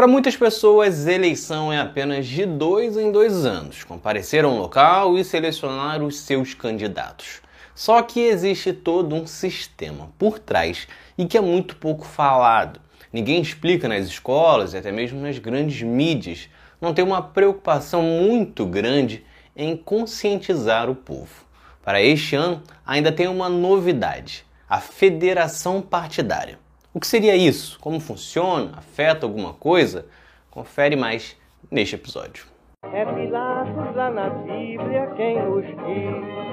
Para muitas pessoas, eleição é apenas de dois em dois anos, comparecer a um local e selecionar os seus candidatos. Só que existe todo um sistema por trás e que é muito pouco falado. Ninguém explica nas escolas e até mesmo nas grandes mídias. Não tem uma preocupação muito grande em conscientizar o povo. Para este ano, ainda tem uma novidade: a federação partidária. O que seria isso? Como funciona? Afeta alguma coisa? Confere mais neste episódio. É Pilatos lá na Bíblia quem nos diz.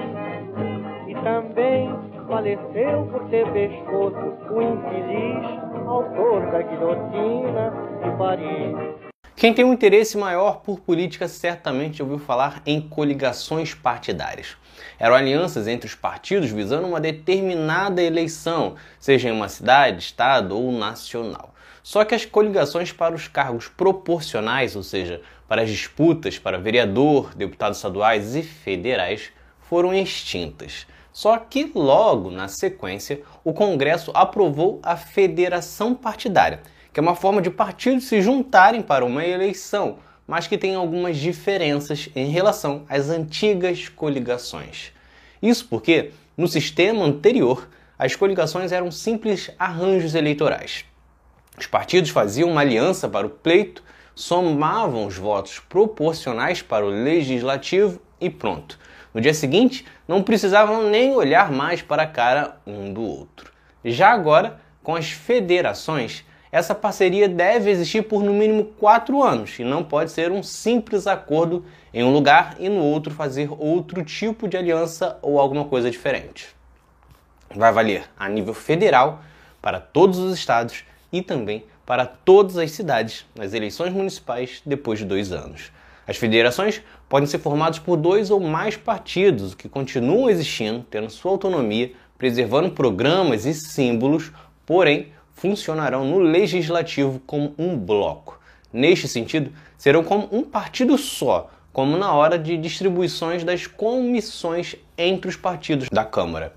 E também faleceu por ter pescoço o infeliz autor da guilhotina de Paris. Quem tem um interesse maior por política certamente ouviu falar em coligações partidárias. Eram alianças entre os partidos visando uma determinada eleição, seja em uma cidade, estado ou nacional. Só que as coligações para os cargos proporcionais, ou seja, para as disputas para vereador, deputados estaduais e federais, foram extintas. Só que logo na sequência, o Congresso aprovou a federação partidária que é uma forma de partidos se juntarem para uma eleição, mas que tem algumas diferenças em relação às antigas coligações. Isso porque, no sistema anterior, as coligações eram simples arranjos eleitorais. Os partidos faziam uma aliança para o pleito, somavam os votos proporcionais para o legislativo e pronto. No dia seguinte, não precisavam nem olhar mais para a cara um do outro. Já agora, com as federações, essa parceria deve existir por no mínimo quatro anos e não pode ser um simples acordo em um lugar e no outro fazer outro tipo de aliança ou alguma coisa diferente. Vai valer a nível federal para todos os estados e também para todas as cidades nas eleições municipais depois de dois anos. As federações podem ser formadas por dois ou mais partidos que continuam existindo, tendo sua autonomia, preservando programas e símbolos, porém funcionarão no legislativo como um bloco. Neste sentido, serão como um partido só, como na hora de distribuições das comissões entre os partidos da Câmara.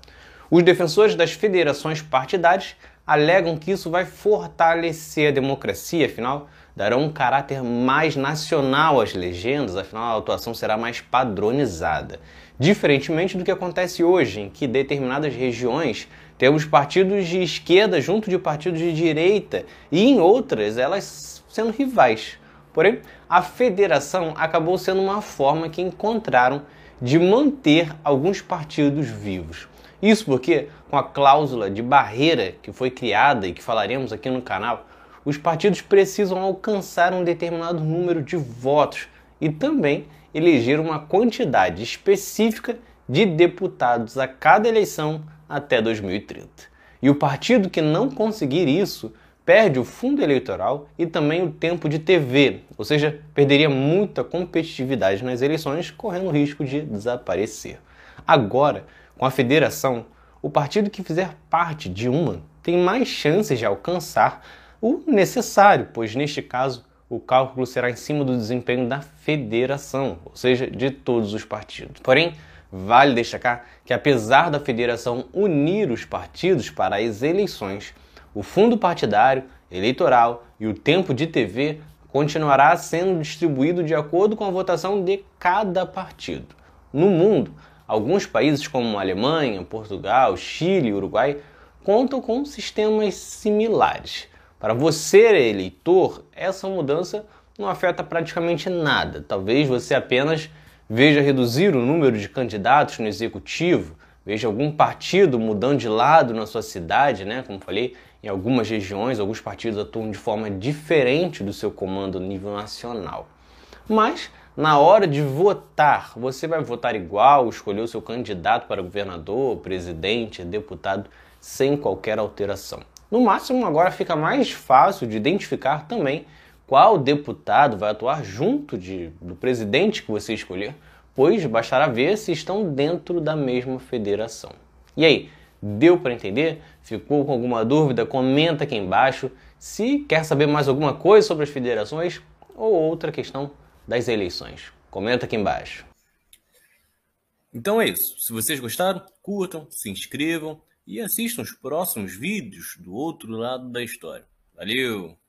Os defensores das federações partidárias alegam que isso vai fortalecer a democracia, afinal, darão um caráter mais nacional às legendas, afinal, a atuação será mais padronizada. Diferentemente do que acontece hoje, em que determinadas regiões temos partidos de esquerda junto de partidos de direita e em outras elas sendo rivais. Porém, a federação acabou sendo uma forma que encontraram de manter alguns partidos vivos. Isso porque, com a cláusula de barreira que foi criada e que falaremos aqui no canal, os partidos precisam alcançar um determinado número de votos e também eleger uma quantidade específica de deputados a cada eleição até 2030. E o partido que não conseguir isso perde o fundo eleitoral e também o tempo de TV, ou seja, perderia muita competitividade nas eleições, correndo o risco de desaparecer. Agora, com a federação, o partido que fizer parte de uma tem mais chances de alcançar o necessário, pois neste caso o cálculo será em cima do desempenho da federação, ou seja, de todos os partidos. Porém, Vale destacar que, apesar da federação unir os partidos para as eleições, o fundo partidário, eleitoral e o tempo de TV continuará sendo distribuído de acordo com a votação de cada partido. No mundo, alguns países como Alemanha, Portugal, Chile Uruguai contam com sistemas similares. Para você, eleitor, essa mudança não afeta praticamente nada. Talvez você apenas veja reduzir o número de candidatos no executivo, veja algum partido mudando de lado na sua cidade, né? Como falei, em algumas regiões, alguns partidos atuam de forma diferente do seu comando nível nacional. Mas na hora de votar, você vai votar igual, escolher o seu candidato para governador, presidente, deputado, sem qualquer alteração. No máximo, agora fica mais fácil de identificar também qual deputado vai atuar junto de, do presidente que você escolher, pois bastará ver se estão dentro da mesma federação. E aí, deu para entender? Ficou com alguma dúvida? Comenta aqui embaixo. Se quer saber mais alguma coisa sobre as federações ou outra questão das eleições, comenta aqui embaixo. Então é isso. Se vocês gostaram, curtam, se inscrevam e assistam os próximos vídeos do outro lado da história. Valeu!